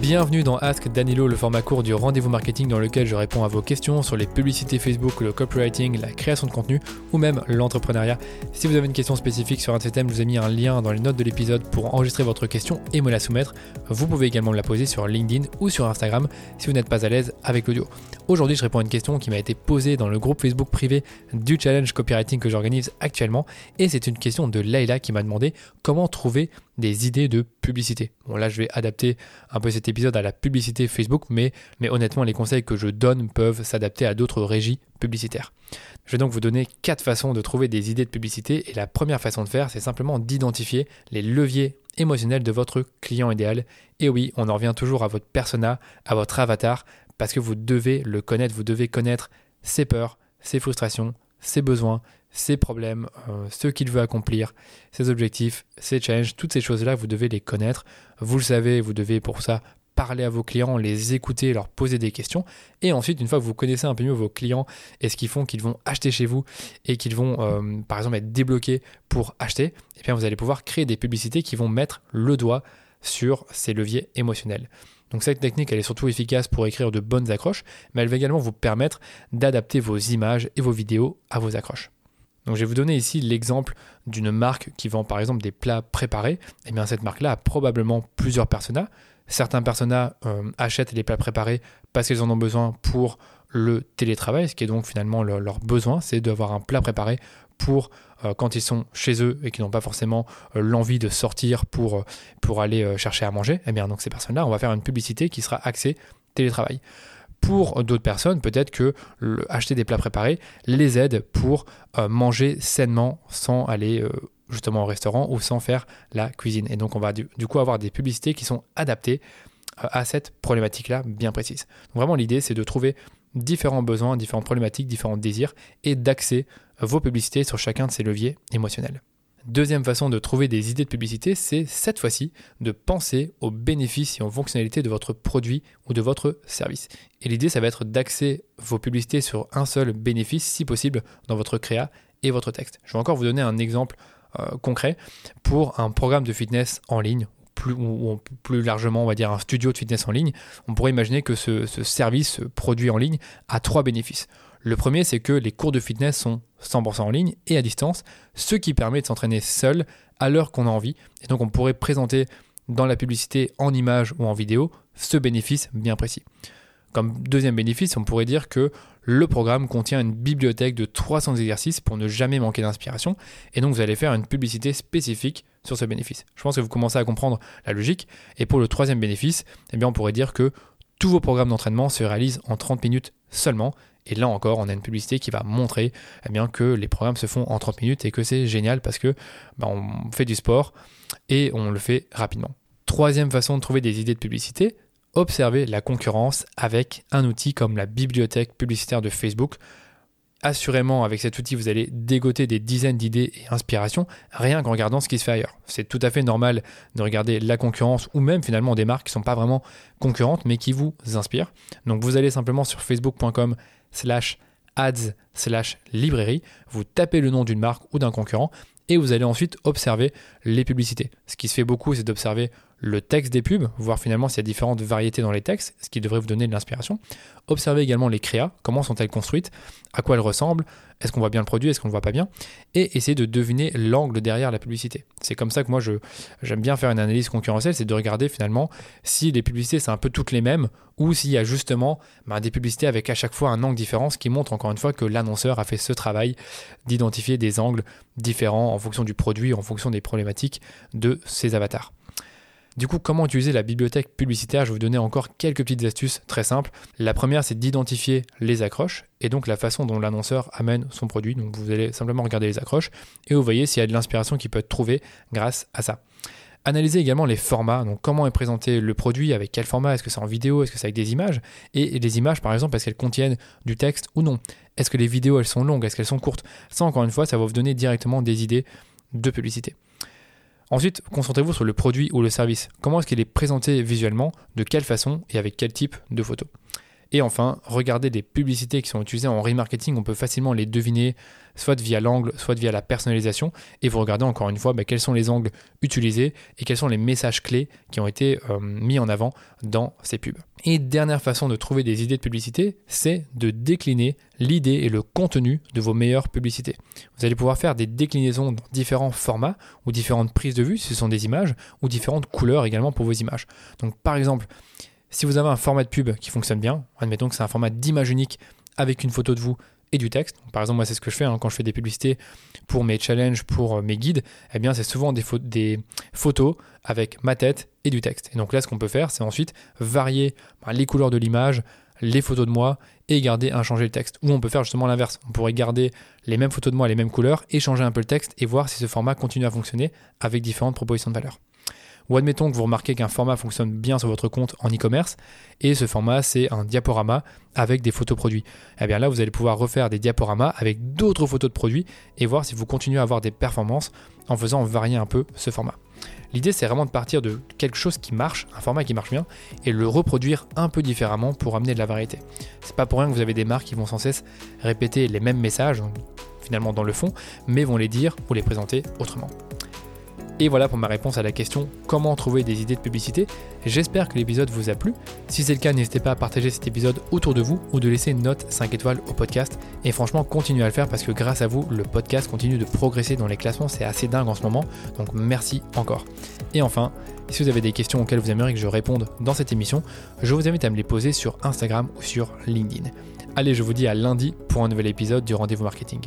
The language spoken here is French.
Bienvenue dans Ask Danilo, le format court du rendez-vous marketing dans lequel je réponds à vos questions sur les publicités Facebook, le copywriting, la création de contenu ou même l'entrepreneuriat. Si vous avez une question spécifique sur un de ces thèmes, je vous ai mis un lien dans les notes de l'épisode pour enregistrer votre question et me la soumettre. Vous pouvez également me la poser sur LinkedIn ou sur Instagram si vous n'êtes pas à l'aise avec l'audio. Aujourd'hui, je réponds à une question qui m'a été posée dans le groupe Facebook privé du challenge copywriting que j'organise actuellement et c'est une question de Leila qui m'a demandé comment trouver des idées de publicité. Bon là je vais adapter un peu cet épisode à la publicité Facebook, mais, mais honnêtement les conseils que je donne peuvent s'adapter à d'autres régies publicitaires. Je vais donc vous donner quatre façons de trouver des idées de publicité et la première façon de faire c'est simplement d'identifier les leviers émotionnels de votre client idéal. Et oui, on en revient toujours à votre persona, à votre avatar, parce que vous devez le connaître, vous devez connaître ses peurs, ses frustrations, ses besoins, ses problèmes, euh, ce qu'il veut accomplir, ses objectifs, ses challenges, toutes ces choses-là, vous devez les connaître. Vous le savez, vous devez pour ça parler à vos clients, les écouter, leur poser des questions. Et ensuite, une fois que vous connaissez un peu mieux vos clients et ce qu'ils font, qu'ils vont acheter chez vous et qu'ils vont, euh, par exemple, être débloqués pour acheter, eh bien, vous allez pouvoir créer des publicités qui vont mettre le doigt sur ces leviers émotionnels. Donc cette technique, elle est surtout efficace pour écrire de bonnes accroches, mais elle va également vous permettre d'adapter vos images et vos vidéos à vos accroches. Donc je vais vous donner ici l'exemple d'une marque qui vend par exemple des plats préparés. Et eh bien cette marque-là a probablement plusieurs personas. Certains personas euh, achètent les plats préparés parce qu'ils en ont besoin pour le télétravail, ce qui est donc finalement leur, besoin, c'est d'avoir un plat préparé pour euh, quand ils sont chez eux et qu'ils n'ont pas forcément euh, l'envie de sortir pour, pour aller chercher à manger. Et eh bien donc ces personnes-là, on va faire une publicité qui sera axée télétravail. Pour d'autres personnes, peut-être que acheter des plats préparés les aide pour euh, manger sainement sans aller euh, justement au restaurant ou sans faire la cuisine. Et donc on va du, coup avoir des publicités qui sont adaptées euh, à cette problématique-là bien précise. vraiment l'idée c'est de trouver différents besoins, différentes problématiques, différents désirs et d'axer vos publicités sur chacun de ces leviers émotionnels. Deuxième façon de trouver des idées de publicité, c'est cette fois-ci de penser aux bénéfices et aux fonctionnalités de votre produit ou de votre service. Et l'idée, ça va être d'axer vos publicités sur un seul bénéfice, si possible, dans votre créa et votre texte. Je vais encore vous donner un exemple euh, concret pour un programme de fitness en ligne. Ou, plus largement, on va dire un studio de fitness en ligne, on pourrait imaginer que ce, ce service, ce produit en ligne, a trois bénéfices. Le premier, c'est que les cours de fitness sont 100% en ligne et à distance, ce qui permet de s'entraîner seul à l'heure qu'on a envie. Et donc on pourrait présenter dans la publicité en image ou en vidéo ce bénéfice bien précis. Comme deuxième bénéfice, on pourrait dire que le programme contient une bibliothèque de 300 exercices pour ne jamais manquer d'inspiration, et donc vous allez faire une publicité spécifique sur ce bénéfice. Je pense que vous commencez à comprendre la logique. Et pour le troisième bénéfice, eh on pourrait dire que tous vos programmes d'entraînement se réalisent en 30 minutes seulement, et là encore, on a une publicité qui va montrer eh bien, que les programmes se font en 30 minutes et que c'est génial parce que bah, on fait du sport et on le fait rapidement. Troisième façon de trouver des idées de publicité, observer la concurrence avec un outil comme la bibliothèque publicitaire de Facebook. Assurément, avec cet outil, vous allez dégoter des dizaines d'idées et inspirations rien qu'en regardant ce qui se fait ailleurs. C'est tout à fait normal de regarder la concurrence ou même finalement des marques qui ne sont pas vraiment concurrentes mais qui vous inspirent. Donc vous allez simplement sur facebook.com slash ads slash librairie, vous tapez le nom d'une marque ou d'un concurrent et vous allez ensuite observer les publicités. Ce qui se fait beaucoup, c'est d'observer le texte des pubs, voir finalement s'il y a différentes variétés dans les textes, ce qui devrait vous donner de l'inspiration. Observez également les créas, comment sont-elles construites, à quoi elles ressemblent, est-ce qu'on voit bien le produit, est-ce qu'on ne le voit pas bien, et essayer de deviner l'angle derrière la publicité. C'est comme ça que moi j'aime bien faire une analyse concurrentielle, c'est de regarder finalement si les publicités c'est un peu toutes les mêmes, ou s'il y a justement bah, des publicités avec à chaque fois un angle différent, ce qui montre encore une fois que l'annonceur a fait ce travail d'identifier des angles différents en fonction du produit, en fonction des problématiques de ses avatars. Du coup, comment utiliser la bibliothèque publicitaire? Je vais vous donner encore quelques petites astuces très simples. La première, c'est d'identifier les accroches et donc la façon dont l'annonceur amène son produit. Donc vous allez simplement regarder les accroches et vous voyez s'il y a de l'inspiration qui peut être trouvée grâce à ça. Analysez également les formats, donc comment est présenté le produit, avec quel format, est-ce que c'est en vidéo, est-ce que c'est avec des images, et les images par exemple, est-ce qu'elles contiennent du texte ou non? Est-ce que les vidéos elles sont longues, est-ce qu'elles sont courtes? Ça encore une fois, ça va vous donner directement des idées de publicité. Ensuite, concentrez-vous sur le produit ou le service. Comment est-ce qu'il est présenté visuellement, de quelle façon? Et avec quel type de photos. Et enfin, regardez des publicités qui sont utilisées en remarketing, on peut facilement les deviner, soit via l'angle, soit via la personnalisation. Et vous regardez encore une fois bah, quels sont les angles utilisés et quels sont les messages clés qui ont été euh, mis en avant dans ces pubs. Et dernière façon de trouver des idées de publicité, c'est de décliner l'idée et le contenu de vos meilleures publicités. Vous allez pouvoir faire des déclinaisons dans différents formats ou différentes prises de vue, si ce sont des images, ou différentes couleurs également pour vos images. Donc par exemple, si vous avez un format de pub qui fonctionne bien, admettons que c'est un format d'image unique avec une photo de vous et du texte. Par exemple, moi, c'est ce que je fais hein, quand je fais des publicités pour mes challenges, pour euh, mes guides. Eh bien, c'est souvent des, photos avec ma tête et du texte. Et donc là, ce qu'on peut faire, c'est ensuite varier bah, les couleurs de l'image, les photos de moi et garder, changer le texte. Ou on peut faire justement l'inverse. On pourrait garder les mêmes photos de moi, les mêmes couleurs, et changer un peu le texte et voir si ce format continue à fonctionner avec différentes propositions de valeur. Ou admettons que vous remarquez qu'un format fonctionne bien sur votre compte en e-commerce et ce format c'est un diaporama avec des photos produits. Et eh bien là vous allez pouvoir refaire des diaporamas avec d'autres photos de produits et voir si vous continuez à avoir des performances en faisant varier un peu ce format. L'idée c'est vraiment de partir de quelque chose qui marche, un format qui marche bien, et le reproduire un peu différemment pour amener de la variété. C'est pas pour rien que vous avez des marques qui vont sans cesse répéter les mêmes messages, finalement dans le fond, mais vont les dire ou les présenter autrement. Et voilà pour ma réponse à la question comment trouver des idées de publicité. J'espère que l'épisode vous a plu. Si c'est le cas, n'hésitez pas à partager cet épisode autour de vous ou de laisser une note 5 étoiles au podcast. Et franchement, continuez à le faire parce que grâce à vous, le podcast continue de progresser dans les classements. C'est assez dingue en ce moment. Donc merci encore. Et enfin, si vous avez des questions auxquelles vous aimeriez que je réponde dans cette émission, je vous invite à me les poser sur Instagram ou sur LinkedIn. Allez, je vous dis à lundi pour un nouvel épisode du rendez-vous marketing.